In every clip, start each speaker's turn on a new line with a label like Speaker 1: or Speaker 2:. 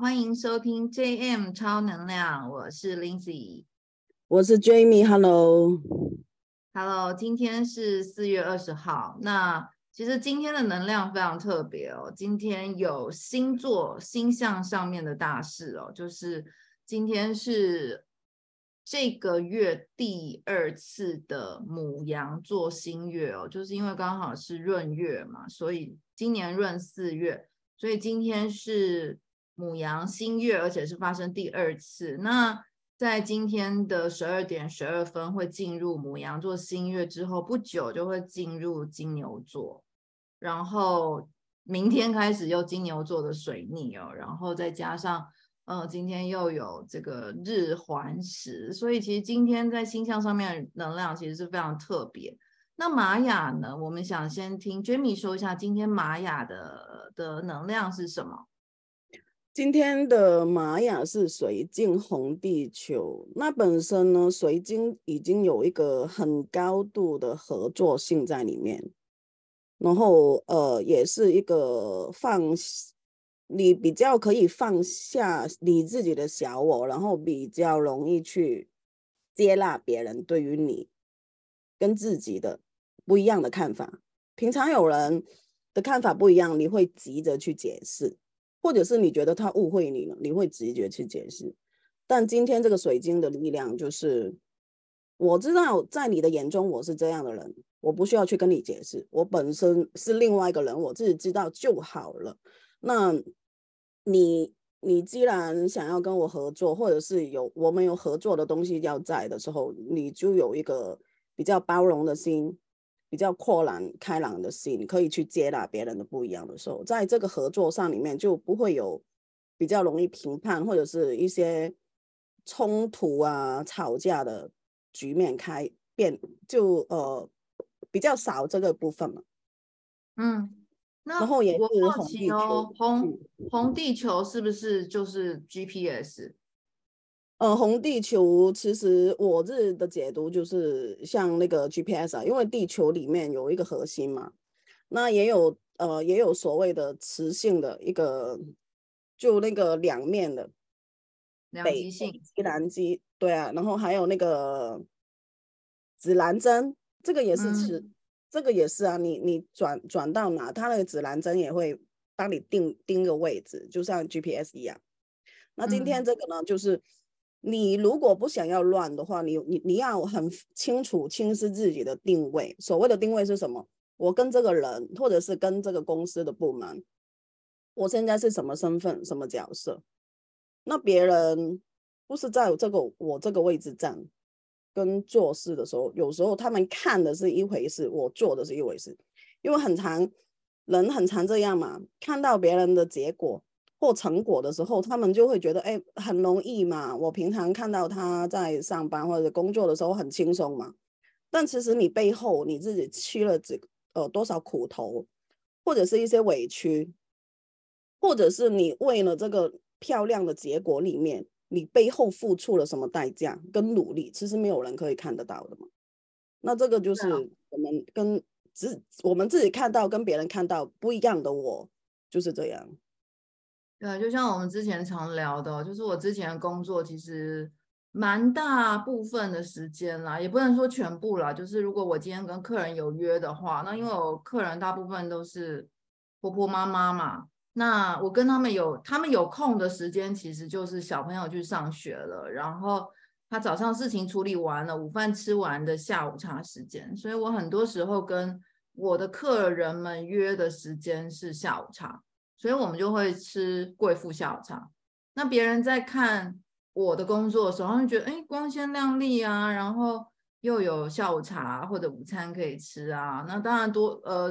Speaker 1: 欢迎收听 JM 超能量，我是 Lindsay，
Speaker 2: 我是 Jamie，Hello，Hello，
Speaker 1: 今天是四月二十号，那其实今天的能量非常特别哦，今天有星座星象上面的大事哦，就是今天是这个月第二次的母羊座新月哦，就是因为刚好是闰月嘛，所以今年闰四月。所以今天是母羊新月，而且是发生第二次。那在今天的十二点十二分会进入母羊座新月之后，不久就会进入金牛座，然后明天开始又金牛座的水逆哦，然后再加上呃今天又有这个日环食，所以其实今天在星象上面能量其实是非常特别。那玛雅呢？我们想先听 Jamie 说一下今天玛雅的的能量是什么？
Speaker 2: 今天的玛雅是水晶红地球。那本身呢，水晶已经有一个很高度的合作性在里面，然后呃，也是一个放你比较可以放下你自己的小我，然后比较容易去接纳别人对于你跟自己的。不一样的看法，平常有人的看法不一样，你会急着去解释，或者是你觉得他误会你了，你会直觉去解释。但今天这个水晶的力量就是，我知道在你的眼中我是这样的人，我不需要去跟你解释，我本身是另外一个人，我自己知道就好了。那你你既然想要跟我合作，或者是有我们有合作的东西要在的时候，你就有一个比较包容的心。比较阔朗开朗的心，可以去接纳别人的不一样的时候，在这个合作上里面就不会有比较容易评判或者是一些冲突啊、吵架的局面开变，就呃比较少这个部分嘛。
Speaker 1: 嗯，那
Speaker 2: 然后也是
Speaker 1: 我好奇哦，红红地球是不是就是 GPS？
Speaker 2: 呃，红地球其实我自己的解读就是像那个 GPS 啊，因为地球里面有一个核心嘛，那也有呃也有所谓的磁性的一个，就那个两面的
Speaker 1: 两极性
Speaker 2: 北极南极，对啊，然后还有那个指南针，这个也是磁，嗯、这个也是啊，你你转转到哪，它那个指南针也会帮你定定个位置，就像 GPS 一样。那今天这个呢，嗯、就是。你如果不想要乱的话，你你你要很清楚、清晰自己的定位。所谓的定位是什么？我跟这个人，或者是跟这个公司的部门，我现在是什么身份、什么角色？那别人不是在这个我这个位置站，跟做事的时候，有时候他们看的是一回事，我做的是一回事。因为很常人很常这样嘛，看到别人的结果。做成果的时候，他们就会觉得，哎，很容易嘛。我平常看到他在上班或者工作的时候很轻松嘛。但其实你背后你自己吃了几呃多少苦头，或者是一些委屈，或者是你为了这个漂亮的结果里面，你背后付出了什么代价跟努力，其实没有人可以看得到的嘛。那这个就是我们跟自我们自己看到跟别人看到不一样的我，就是这样。
Speaker 1: 对，就像我们之前常聊的，就是我之前的工作其实蛮大部分的时间啦，也不能说全部啦。就是如果我今天跟客人有约的话，那因为我客人大部分都是婆婆妈妈嘛，那我跟他们有他们有空的时间，其实就是小朋友去上学了，然后他早上事情处理完了，午饭吃完的下午茶时间，所以我很多时候跟我的客人们约的时间是下午茶。所以我们就会吃贵妇下午茶。那别人在看我的工作的时候，他们觉得哎，光鲜亮丽啊，然后又有下午茶或者午餐可以吃啊。那当然多呃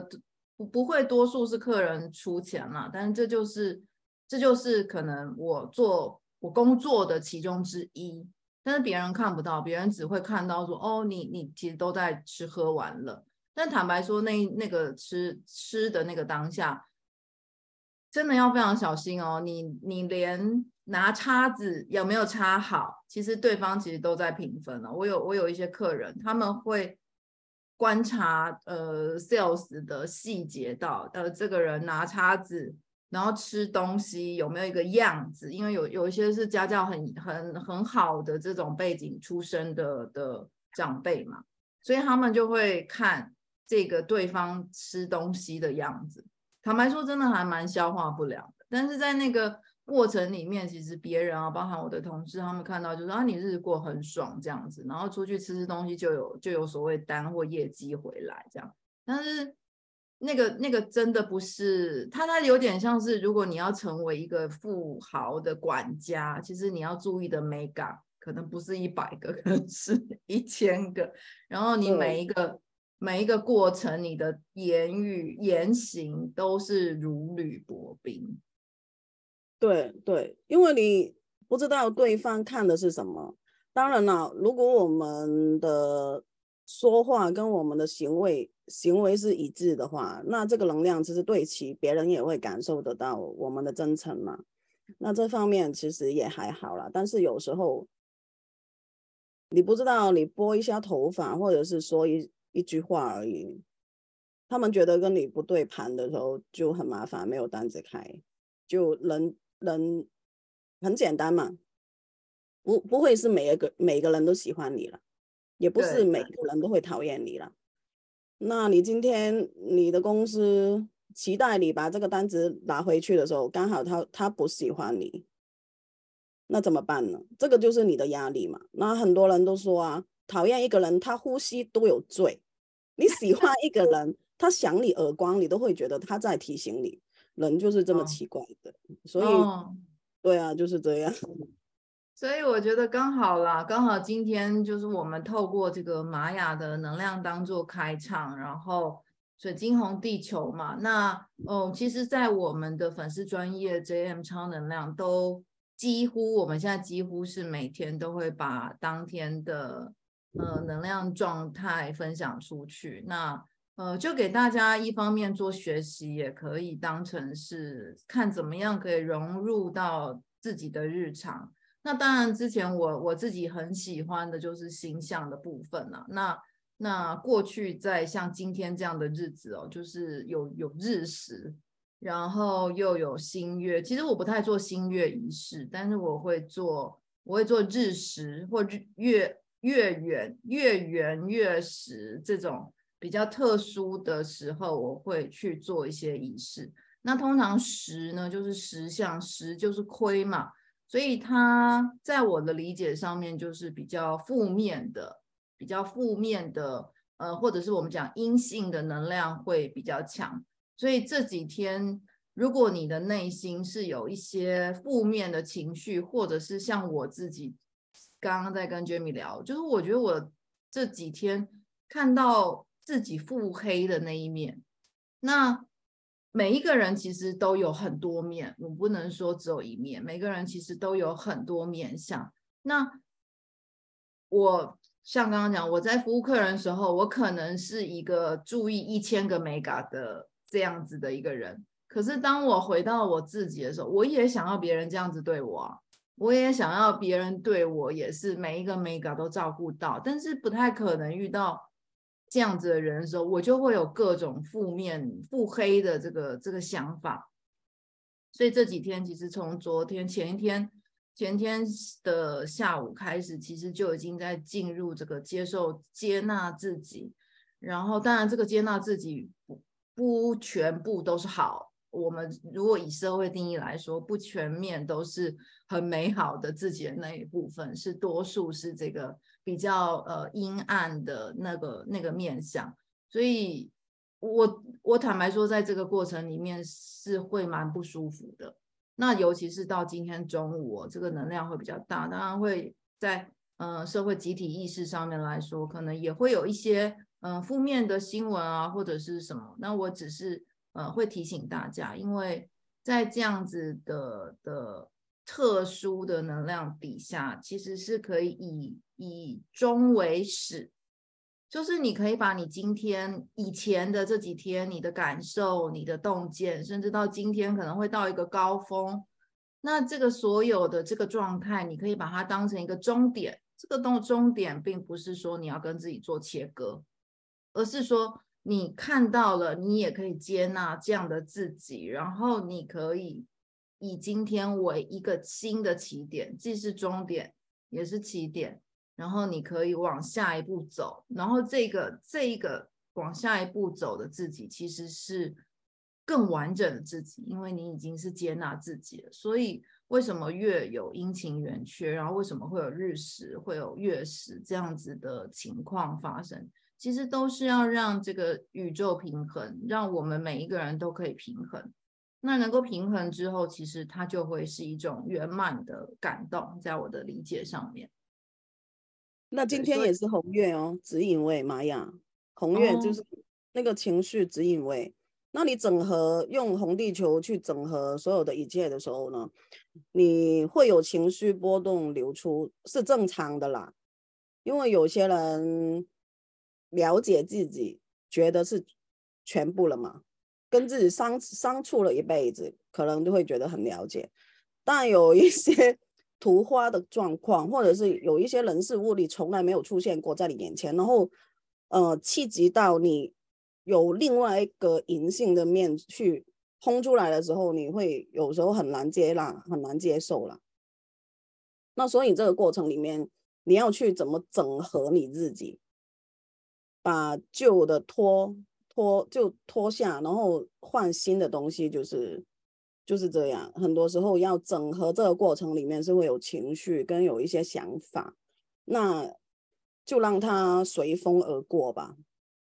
Speaker 1: 不不会多数是客人出钱嘛，但是这就是这就是可能我做我工作的其中之一。但是别人看不到，别人只会看到说哦，你你其实都在吃喝玩乐。但坦白说，那那个吃吃的那个当下。真的要非常小心哦！你你连拿叉子有没有插好，其实对方其实都在评分了。我有我有一些客人，他们会观察呃 sales 的细节到，呃这个人拿叉子然后吃东西有没有一个样子？因为有有一些是家教很很很好的这种背景出身的的长辈嘛，所以他们就会看这个对方吃东西的样子。坦白说，真的还蛮消化不良的。但是在那个过程里面，其实别人啊，包含我的同事，他们看到就是啊，你日子过很爽这样子，然后出去吃吃东西就有就有所谓单或业绩回来这样。但是那个那个真的不是，它它有点像是，如果你要成为一个富豪的管家，其实你要注意的美感可能不是一百个，可能是一千个。然后你每一个。每一个过程，你的言语言行都是如履薄冰。
Speaker 2: 对对，因为你不知道对方看的是什么。当然了，如果我们的说话跟我们的行为行为是一致的话，那这个能量其实对齐，别人也会感受得到我们的真诚嘛。那这方面其实也还好啦。但是有时候你不知道，你拨一下头发，或者是说一。一句话而已，他们觉得跟你不对盘的时候就很麻烦，没有单子开，就人人很简单嘛，不不会是每一个每个人都喜欢你了，也不是每个人都会讨厌你了。那你今天你的公司期待你把这个单子拿回去的时候，刚好他他不喜欢你，那怎么办呢？这个就是你的压力嘛。那很多人都说啊。讨厌一个人，他呼吸都有罪；你喜欢一个人，他想你耳光，你都会觉得他在提醒你。人就是这么奇怪的，哦、所以、哦，对啊，就是这样。
Speaker 1: 所以我觉得刚好啦，刚好今天就是我们透过这个玛雅的能量当做开场，然后水晶红地球嘛。那哦，其实，在我们的粉丝专业 JM 超能量都几乎，我们现在几乎是每天都会把当天的。呃，能量状态分享出去，那呃，就给大家一方面做学习，也可以当成是看怎么样可以融入到自己的日常。那当然，之前我我自己很喜欢的就是星象的部分了。那那过去在像今天这样的日子哦，就是有有日食，然后又有新月。其实我不太做新月仪式，但是我会做，我会做日食或日月。月圆月圆月食这种比较特殊的时候，我会去做一些仪式。那通常食呢，就是食相，食就是亏嘛，所以它在我的理解上面就是比较负面的，比较负面的，呃，或者是我们讲阴性的能量会比较强。所以这几天，如果你的内心是有一些负面的情绪，或者是像我自己。刚刚在跟 Jamie 聊，就是我觉得我这几天看到自己腹黑的那一面。那每一个人其实都有很多面，我不能说只有一面。每个人其实都有很多面相。那我像刚刚讲，我在服务客人的时候，我可能是一个注意一千个美感的这样子的一个人。可是当我回到我自己的时候，我也想要别人这样子对我。我也想要别人对我也是每一个每个都照顾到，但是不太可能遇到这样子的人的时候，我就会有各种负面、腹黑的这个这个想法。所以这几天其实从昨天、前一天、前天的下午开始，其实就已经在进入这个接受、接纳自己。然后，当然这个接纳自己不不全部都是好。我们如果以社会定义来说，不全面都是很美好的自己的那一部分，是多数是这个比较呃阴暗的那个那个面相。所以我我坦白说，在这个过程里面是会蛮不舒服的。那尤其是到今天中午，哦，这个能量会比较大，当然会在呃社会集体意识上面来说，可能也会有一些嗯、呃、负面的新闻啊，或者是什么。那我只是。呃，会提醒大家，因为在这样子的的特殊的能量底下，其实是可以以以终为始，就是你可以把你今天以前的这几天你的感受、你的洞见，甚至到今天可能会到一个高峰，那这个所有的这个状态，你可以把它当成一个终点。这个终终点并不是说你要跟自己做切割，而是说。你看到了，你也可以接纳这样的自己，然后你可以以今天为一个新的起点，既是终点，也是起点，然后你可以往下一步走，然后这个这一个往下一步走的自己，其实是更完整的自己，因为你已经是接纳自己了。所以为什么月有阴晴圆缺，然后为什么会有日食、会有月食这样子的情况发生？其实都是要让这个宇宙平衡，让我们每一个人都可以平衡。那能够平衡之后，其实它就会是一种圆满的感动，在我的理解上面。
Speaker 2: 那今天也是红月哦，指引位玛雅，红月就是那个情绪指引位。哦。那你整合用红地球去整合所有的一切的时候呢，你会有情绪波动流出，是正常的啦，因为有些人。了解自己，觉得是全部了嘛？跟自己相相处了一辈子，可能就会觉得很了解。但有一些 突发的状况，或者是有一些人事物，你从来没有出现过在你眼前，然后呃，气急到你有另外一个银性的面去轰出来的时候，你会有时候很难接纳，很难接受了。那所以这个过程里面，你要去怎么整合你自己？把旧的脱脱就脱下，然后换新的东西，就是就是这样。很多时候要整合这个过程里面是会有情绪跟有一些想法，那就让它随风而过吧。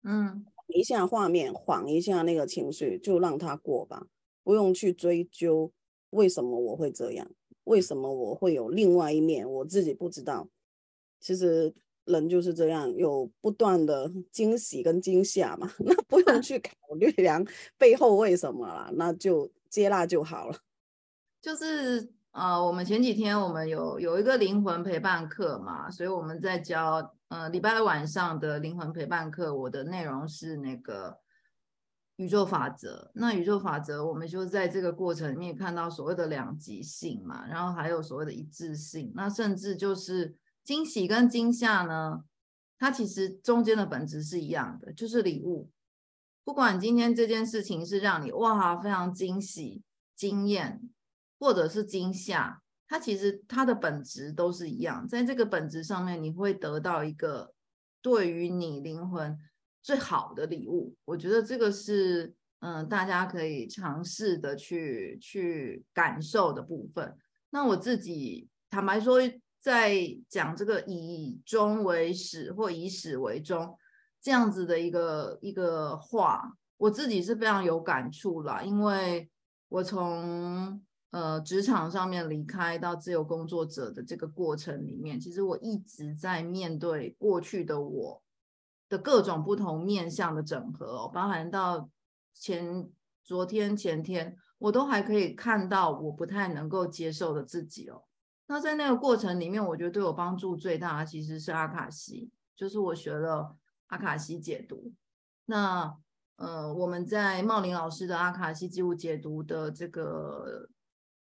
Speaker 1: 嗯，
Speaker 2: 一下画面，缓一下那个情绪，就让它过吧，不用去追究为什么我会这样，为什么我会有另外一面，我自己不知道。其实。人就是这样，有不断的惊喜跟惊吓嘛，那不用 去考虑量背后为什么了，那就接纳就好了。
Speaker 1: 就是呃，我们前几天我们有有一个灵魂陪伴课嘛，所以我们在教呃礼拜二晚上的灵魂陪伴课，我的内容是那个宇宙法则。那宇宙法则，我们就在这个过程里面看到所谓的两极性嘛，然后还有所谓的一致性，那甚至就是。惊喜跟惊吓呢，它其实中间的本质是一样的，就是礼物。不管今天这件事情是让你哇非常惊喜、惊艳，或者是惊吓，它其实它的本质都是一样。在这个本质上面，你会得到一个对于你灵魂最好的礼物。我觉得这个是嗯，大家可以尝试的去去感受的部分。那我自己坦白说。在讲这个以终为始或以始为终这样子的一个一个话，我自己是非常有感触啦，因为我从呃职场上面离开到自由工作者的这个过程里面，其实我一直在面对过去的我的各种不同面向的整合，包含到前昨天前天，我都还可以看到我不太能够接受的自己哦。那在那个过程里面，我觉得对我帮助最大的其实是阿卡西，就是我学了阿卡西解读。那呃，我们在茂林老师的阿卡西记录解读的这个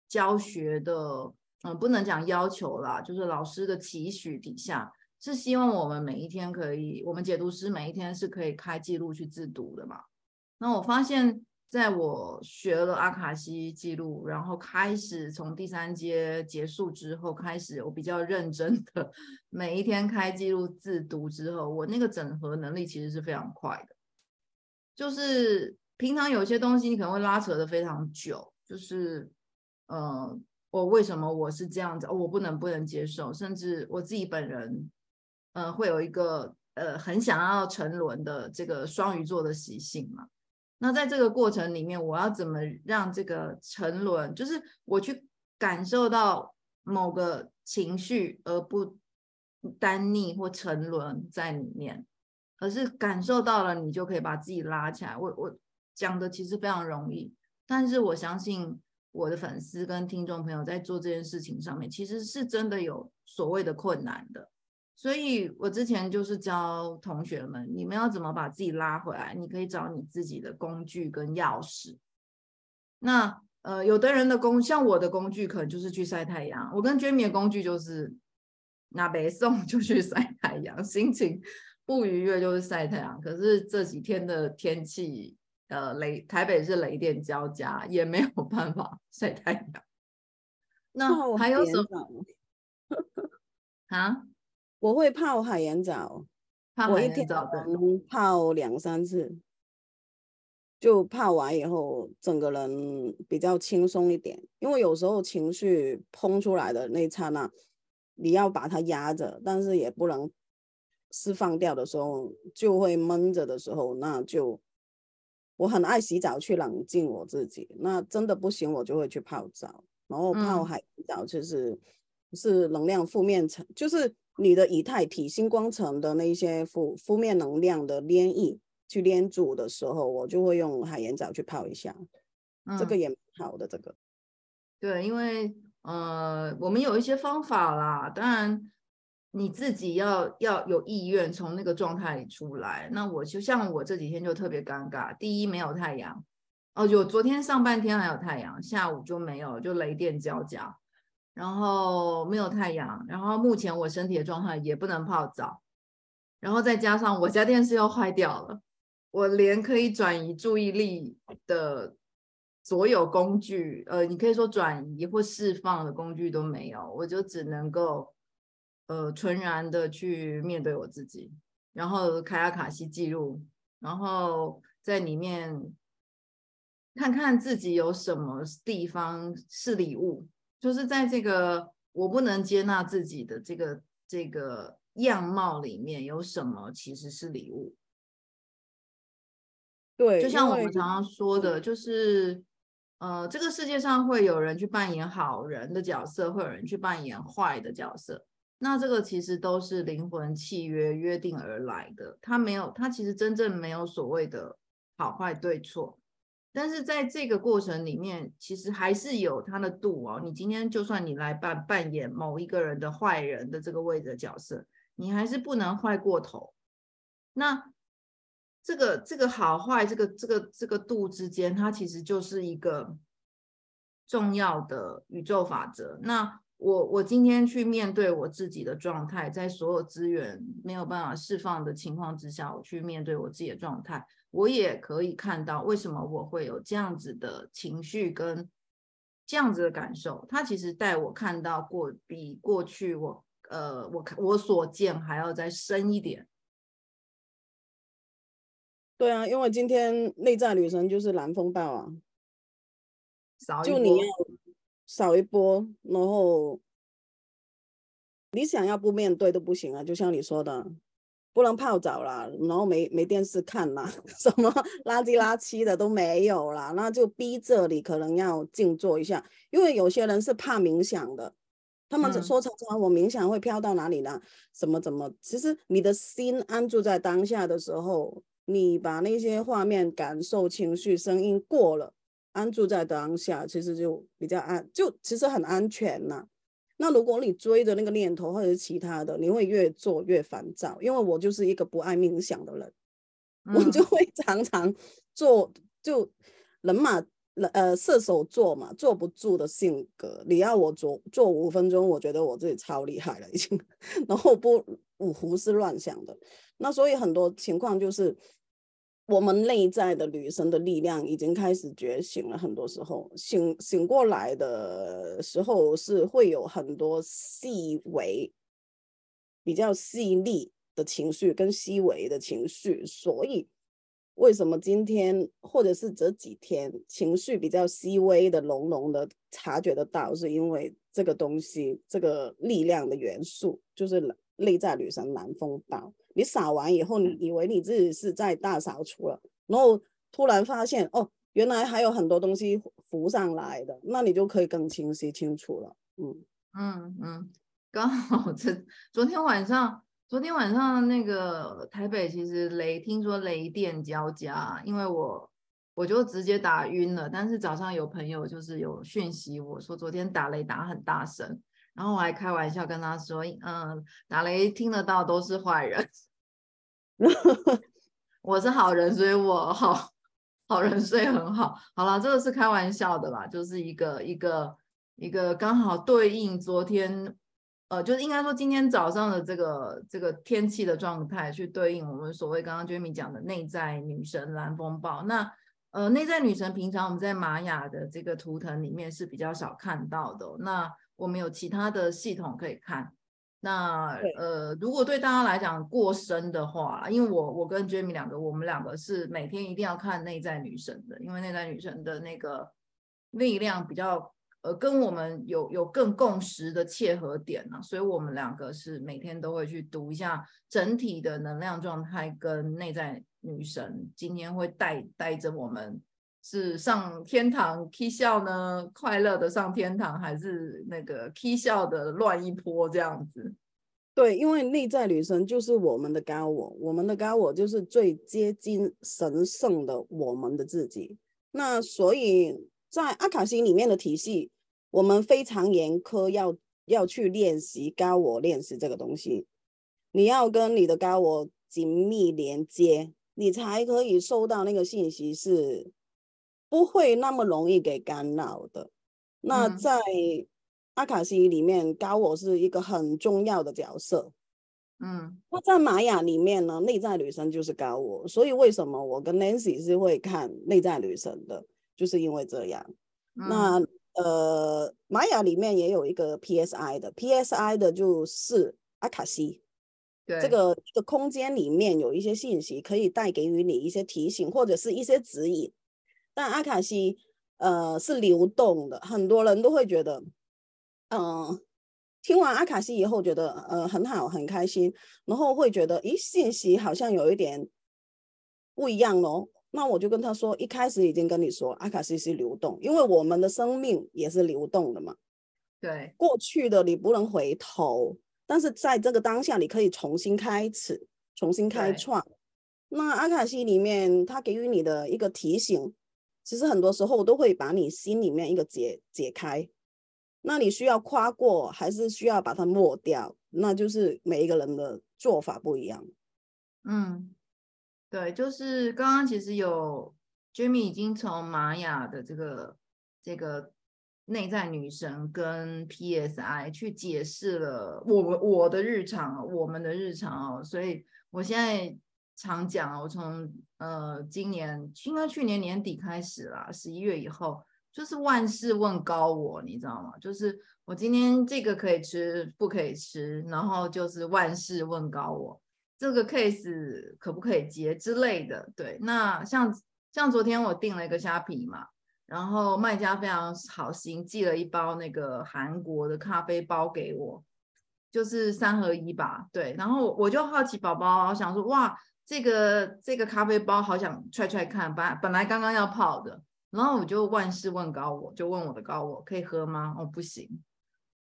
Speaker 1: 教学的，嗯、不能讲要求啦，就是老师的期许底下，是希望我们每一天可以，我们解读师每一天是可以开记录去自读的嘛。那我发现。在我学了阿卡西记录，然后开始从第三阶结束之后，开始我比较认真的每一天开记录自读之后，我那个整合能力其实是非常快的。就是平常有些东西你可能会拉扯的非常久，就是呃，我为什么我是这样子，我不能不能接受，甚至我自己本人，呃，会有一个呃很想要沉沦的这个双鱼座的习性嘛。那在这个过程里面，我要怎么让这个沉沦，就是我去感受到某个情绪，而不单逆或沉沦在里面，而是感受到了，你就可以把自己拉起来。我我讲的其实非常容易，但是我相信我的粉丝跟听众朋友在做这件事情上面，其实是真的有所谓的困难的。所以我之前就是教同学们，你们要怎么把自己拉回来？你可以找你自己的工具跟钥匙。那呃，有的人的工，像我的工具可能就是去晒太阳。我跟 Jamie 的工具就是拿北送就去晒太阳，心情不愉悦就是晒太阳。可是这几天的天气，呃，雷台北是雷电交加，也没有办法 晒太阳。那还有什么？啊？
Speaker 2: 我会泡海盐澡，
Speaker 1: 泡海盐澡
Speaker 2: 能泡两三次，就泡完以后，整个人比较轻松一点。因为有时候情绪喷出来的那一刹那，你要把它压着，但是也不能释放掉的时候，就会闷着的时候，那就我很爱洗澡去冷静我自己。那真的不行，我就会去泡澡，然后泡海盐澡就是、嗯、是能量负面层，就是。你的以太体、星光层的那些负负面能量的黏液去黏住的时候，我就会用海盐藻去泡一下，嗯、这个也蛮好的。这个，
Speaker 1: 对，因为呃，我们有一些方法啦，当然你自己要要有意愿从那个状态里出来。那我就像我这几天就特别尴尬，第一没有太阳，哦，有昨天上半天还有太阳，下午就没有，就雷电交加。然后没有太阳，然后目前我身体的状态也不能泡澡，然后再加上我家电视又坏掉了，我连可以转移注意力的所有工具，呃，你可以说转移或释放的工具都没有，我就只能够呃纯然的去面对我自己，然后开阿卡西记录，然后在里面看看自己有什么地方是礼物。就是在这个我不能接纳自己的这个这个样貌里面，有什么其实是礼物？
Speaker 2: 对，
Speaker 1: 就像我们常常说的，就是呃，这个世界上会有人去扮演好人的角色，会有人去扮演坏的角色。那这个其实都是灵魂契约约定而来的，它没有，它其实真正没有所谓的好坏对错。但是在这个过程里面，其实还是有它的度哦。你今天就算你来扮扮演某一个人的坏人的这个位置的角色，你还是不能坏过头。那这个这个好坏，这个这个这个度之间，它其实就是一个重要的宇宙法则。那我我今天去面对我自己的状态，在所有资源没有办法释放的情况之下，我去面对我自己的状态。我也可以看到为什么我会有这样子的情绪跟这样子的感受，它其实带我看到过比过去我呃我看我所见还要再深一点。
Speaker 2: 对啊，因为今天内在女神就是蓝风暴啊，
Speaker 1: 扫
Speaker 2: 就你要扫一波，然后你想要不面对都不行啊，就像你说的。不能泡澡啦，然后没没电视看啦，什么垃圾垃圾的都没有啦，那就逼着你可能要静坐一下，因为有些人是怕冥想的，他们说常常我冥想会飘到哪里呢？什么怎么？其实你的心安住在当下的时候，你把那些画面、感受、情绪、声音过了，安住在当下，其实就比较安，就其实很安全呐。那如果你追着那个念头或者是其他的，你会越做越烦躁。因为我就是一个不爱冥想的人，嗯、我就会常常做就人嘛，呃射手座嘛，坐不住的性格。你要我做做五分钟，我觉得我自己超厉害了已经，然后不胡胡思乱想的。那所以很多情况就是。我们内在的女神的力量已经开始觉醒了，很多时候醒醒过来的时候是会有很多细微、比较细腻的情绪跟细微的情绪，所以为什么今天或者是这几天情绪比较细微的、浓浓的察觉得到，是因为这个东西，这个力量的元素就是内在女神南风岛。你扫完以后，你以为你自己是在大扫除了，然后突然发现哦，原来还有很多东西浮上来的，那你就可以更清晰清楚了。嗯
Speaker 1: 嗯嗯，刚好这昨天晚上，昨天晚上那个台北其实雷，听说雷电交加，因为我我就直接打晕了，但是早上有朋友就是有讯息我说昨天打雷打很大声。然后我还开玩笑跟他说：“嗯，打雷听得到都是坏人，我是好人，所以我好好人睡很好。好了，这个是开玩笑的啦，就是一个一个一个刚好对应昨天呃，就是应该说今天早上的这个这个天气的状态，去对应我们所谓刚刚 Jamie 讲的内在女神蓝风暴。那呃，内在女神平常我们在玛雅的这个图腾里面是比较少看到的。那我们有其他的系统可以看。那呃，如果对大家来讲过深的话，因为我我跟 Jamie 两个，我们两个是每天一定要看内在女神的，因为内在女神的那个力量比较呃，跟我们有有更共识的切合点呢，所以我们两个是每天都会去读一下整体的能量状态跟内在女神今天会带带着我们。是上天堂 K 笑呢？快乐的上天堂，还是那个 K 笑的乱一波这样子？
Speaker 2: 对，因为内在女神就是我们的高我，我们的高我就是最接近神圣的我们的自己。那所以在阿卡西里面的体系，我们非常严苛要，要要去练习高我练习这个东西。你要跟你的高我紧密连接，你才可以收到那个信息是。不会那么容易给干扰的。那在阿卡西里面，嗯、高我是一个很重要的角色。
Speaker 1: 嗯，
Speaker 2: 那在玛雅里面呢，内在女神就是高我。所以为什么我跟 Nancy 是会看内在女神的，就是因为这样。嗯、那呃，玛雅里面也有一个 PSI 的，PSI 的就是阿卡西。
Speaker 1: 对，
Speaker 2: 这个这个空间里面有一些信息可以带给予你一些提醒或者是一些指引。但阿卡西，呃，是流动的，很多人都会觉得，嗯、呃，听完阿卡西以后觉得，呃，很好，很开心，然后会觉得，咦，信息好像有一点不一样咯。那我就跟他说，一开始已经跟你说，阿卡西是流动，因为我们的生命也是流动的嘛。
Speaker 1: 对，
Speaker 2: 过去的你不能回头，但是在这个当下，你可以重新开始，重新开创。那阿卡西里面，它给予你的一个提醒。其实很多时候都会把你心里面一个结解开，那你需要跨过，还是需要把它抹掉？那就是每一个人的做法不一样。
Speaker 1: 嗯，对，就是刚刚其实有 Jimmy 已经从玛雅的这个这个内在女神跟 PSI 去解释了我我的日常，我们的日常哦，所以我现在。常讲啊，我从呃今年应该去年年底开始啦，十一月以后就是万事问高我，你知道吗？就是我今天这个可以吃不可以吃，然后就是万事问高我，这个 case 可不可以接之类的。对，那像像昨天我订了一个虾皮嘛，然后卖家非常好心寄了一包那个韩国的咖啡包给我，就是三合一吧。对，然后我就好奇宝宝，我想说哇。这个这个咖啡包好想踹踹看，本本来刚刚要泡的，然后我就万事问高我，就问我的高我可以喝吗？哦，不行，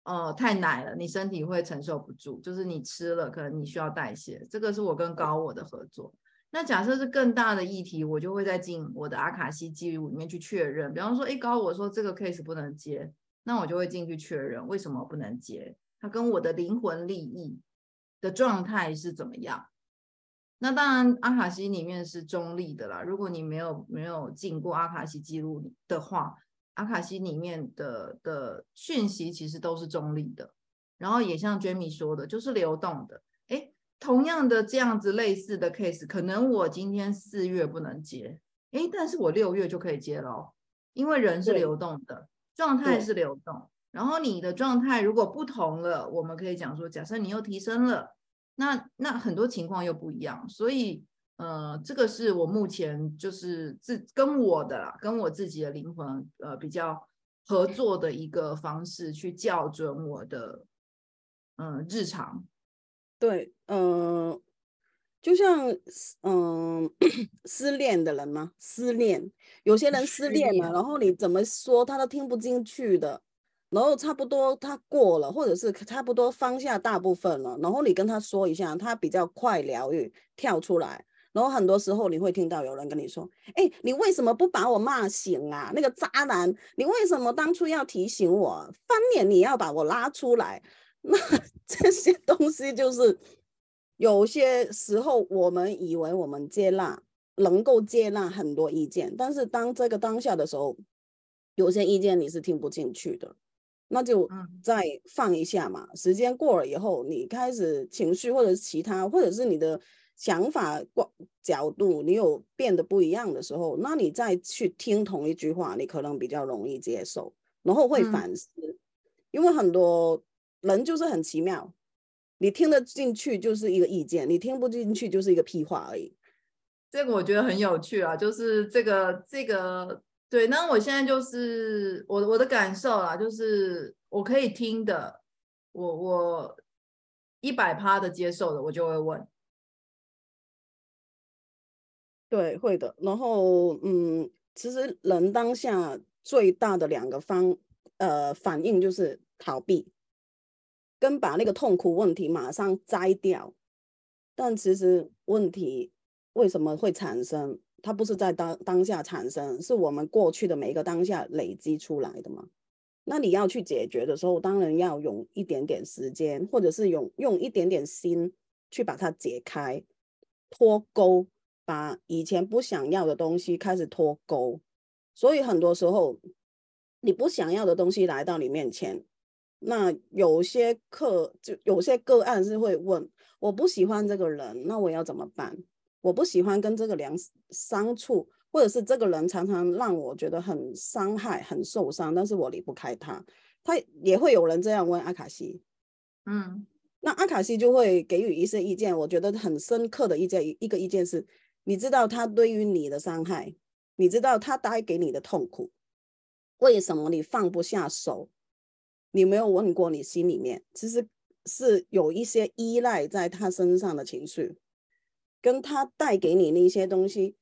Speaker 1: 哦，太奶了，你身体会承受不住，就是你吃了可能你需要代谢。这个是我跟高我的合作。那假设是更大的议题，我就会再进我的阿卡西记录里面去确认。比方说，哎，高我说这个 case 不能接，那我就会进去确认为什么不能接，它跟我的灵魂利益的状态是怎么样。那当然，阿卡西里面是中立的啦。如果你没有没有进过阿卡西记录的话，阿卡西里面的的讯息其实都是中立的。然后也像 Jamie 说的，就是流动的。诶，同样的这样子类似的 case，可能我今天四月不能接，诶，但是我六月就可以接咯，因为人是流动的，状态是流动。然后你的状态如果不同了，我们可以讲说，假设你又提升了。那那很多情况又不一样，所以呃，这个是我目前就是自跟我的啦，跟我自己的灵魂呃比较合作的一个方式，去校准我的嗯、呃、日常。
Speaker 2: 对，嗯、呃，就像嗯、呃、失恋的人嘛，失恋，有些人失恋了，然后你怎么说他都听不进去的。然后差不多他过了，或者是差不多放下大部分了，然后你跟他说一下，他比较快疗愈跳出来。然后很多时候你会听到有人跟你说：“哎，你为什么不把我骂醒啊？那个渣男，你为什么当初要提醒我？翻脸你要把我拉出来？” 那这些东西就是有些时候我们以为我们接纳能够接纳很多意见，但是当这个当下的时候，有些意见你是听不进去的。那就再放一下嘛。时间过了以后，你开始情绪或者是其他，或者是你的想法角度，你有变得不一样的时候，那你再去听同一句话，你可能比较容易接受，然后会反思。嗯、因为很多人就是很奇妙，你听得进去就是一个意见，你听不进去就是一个屁话而已。
Speaker 1: 这个我觉得很有趣啊，就是这个这个对。那我现在就是我我的感受啦，就是我可以听的，我我一百趴的接受的，我就会问。
Speaker 2: 对，会的。然后嗯，其实人当下最大的两个方呃反应就是逃避，跟把那个痛苦问题马上摘掉。但其实问题。为什么会产生？它不是在当当下产生，是我们过去的每一个当下累积出来的嘛？那你要去解决的时候，当然要用一点点时间，或者是用用一点点心去把它解开、脱钩，把以前不想要的东西开始脱钩。所以很多时候，你不想要的东西来到你面前，那有些课就有些个案是会问：我不喜欢这个人，那我要怎么办？我不喜欢跟这个人相处，或者是这个人常常让我觉得很伤害、很受伤，但是我离不开他。他也会有人这样问阿卡西，
Speaker 1: 嗯，
Speaker 2: 那阿卡西就会给予一些意见。我觉得很深刻的意见，一个意见是，你知道他对于你的伤害，你知道他带给你的痛苦，为什么你放不下手？你没有问过你心里面，其实是有一些依赖在他身上的情绪。跟他带给你那些东西，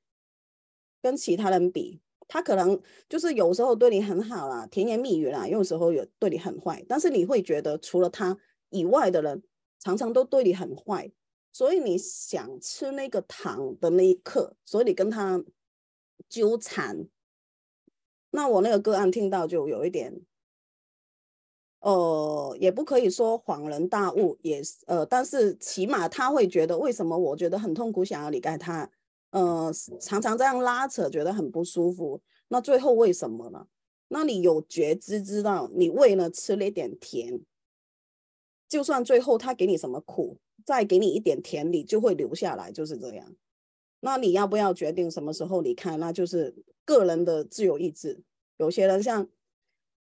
Speaker 2: 跟其他人比，他可能就是有时候对你很好啦，甜言蜜语啦，有时候有对你很坏，但是你会觉得除了他以外的人，常常都对你很坏，所以你想吃那个糖的那一刻，所以你跟他纠缠。那我那个个案听到就有一点。呃，也不可以说恍然大悟，也是呃，但是起码他会觉得，为什么我觉得很痛苦，想要离开他，呃，常常这样拉扯，觉得很不舒服。那最后为什么呢？那你有觉知，知道你为了吃了一点甜，就算最后他给你什么苦，再给你一点甜，你就会留下来，就是这样。那你要不要决定什么时候离开？那就是个人的自由意志。有些人像。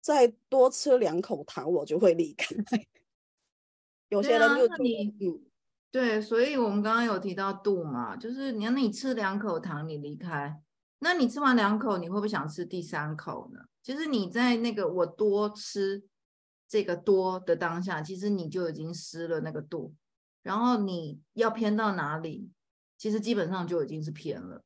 Speaker 2: 再多吃两口糖，我就会离开。有些人就
Speaker 1: 说、啊、你嗯，对，所以我们刚刚有提到度嘛，就是你让你吃两口糖，你离开，那你吃完两口，你会不会想吃第三口呢？其实你在那个我多吃这个多的当下，其实你就已经失了那个度，然后你要偏到哪里，其实基本上就已经是偏了。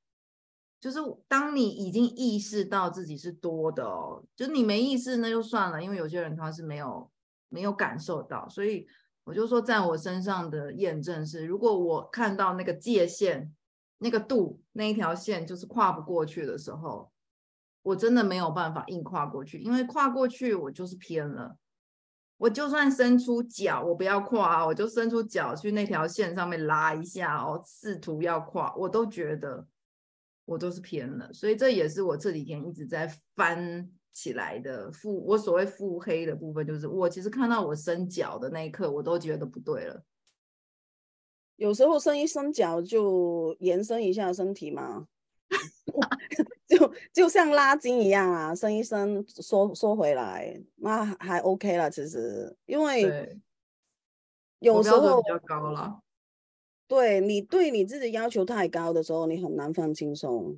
Speaker 1: 就是当你已经意识到自己是多的哦，就你没意识那就算了，因为有些人他是没有没有感受到，所以我就说在我身上的验证是，如果我看到那个界限、那个度那一条线就是跨不过去的时候，我真的没有办法硬跨过去，因为跨过去我就是偏了。我就算伸出脚，我不要跨啊，我就伸出脚去那条线上面拉一下哦，试图要跨，我都觉得。我都是偏了，所以这也是我这几天一直在翻起来的腹，我所谓腹黑的部分，就是我其实看到我伸脚的那一刻，我都觉得不对了。
Speaker 2: 有时候伸一伸脚就延伸一下身体嘛，就就像拉筋一样啊，伸一伸缩缩回来，那还 OK 了。其实因为有时候
Speaker 1: 比较高了。
Speaker 2: 对你对你自己要求太高的时候，你很难放轻松。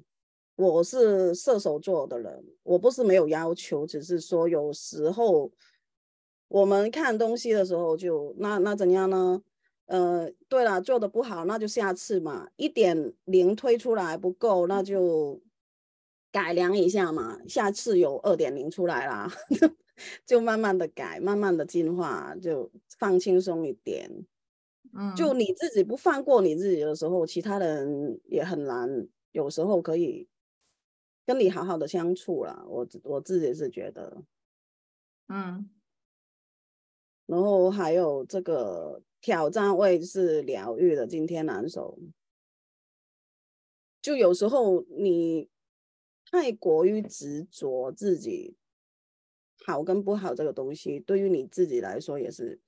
Speaker 2: 我是射手座的人，我不是没有要求，只是说有时候我们看东西的时候就那那怎样呢？呃，对了，做的不好，那就下次嘛。一点零推出来不够，那就改良一下嘛。下次有二点零出来啦，就慢慢的改，慢慢的进化，就放轻松一点。就你自己不放过你自己的时候，其他人也很难。有时候可以跟你好好的相处啦。我我自己是觉得，
Speaker 1: 嗯。
Speaker 2: 然后还有这个挑战位是疗愈的，今天难受。就有时候你太过于执着自己好跟不好这个东西，对于你自己来说也是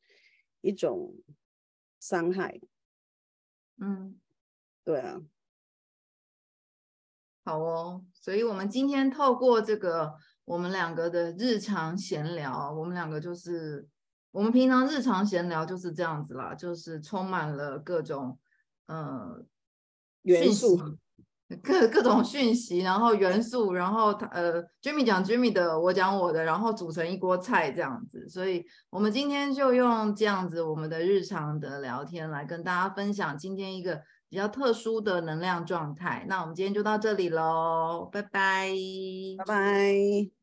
Speaker 2: 一种伤害。
Speaker 1: 嗯，
Speaker 2: 对啊。
Speaker 1: 好哦，所以我们今天透过这个我们两个的日常闲聊，我们两个就是我们平常日常闲聊就是这样子啦，就是充满了各种呃
Speaker 2: 元素。
Speaker 1: 各各种讯息，然后元素，然后他呃，Jimmy 讲 Jimmy 的，我讲我的，然后组成一锅菜这样子。所以我们今天就用这样子我们的日常的聊天来跟大家分享今天一个比较特殊的能量状态。那我们今天就到这里喽，拜拜，
Speaker 2: 拜拜。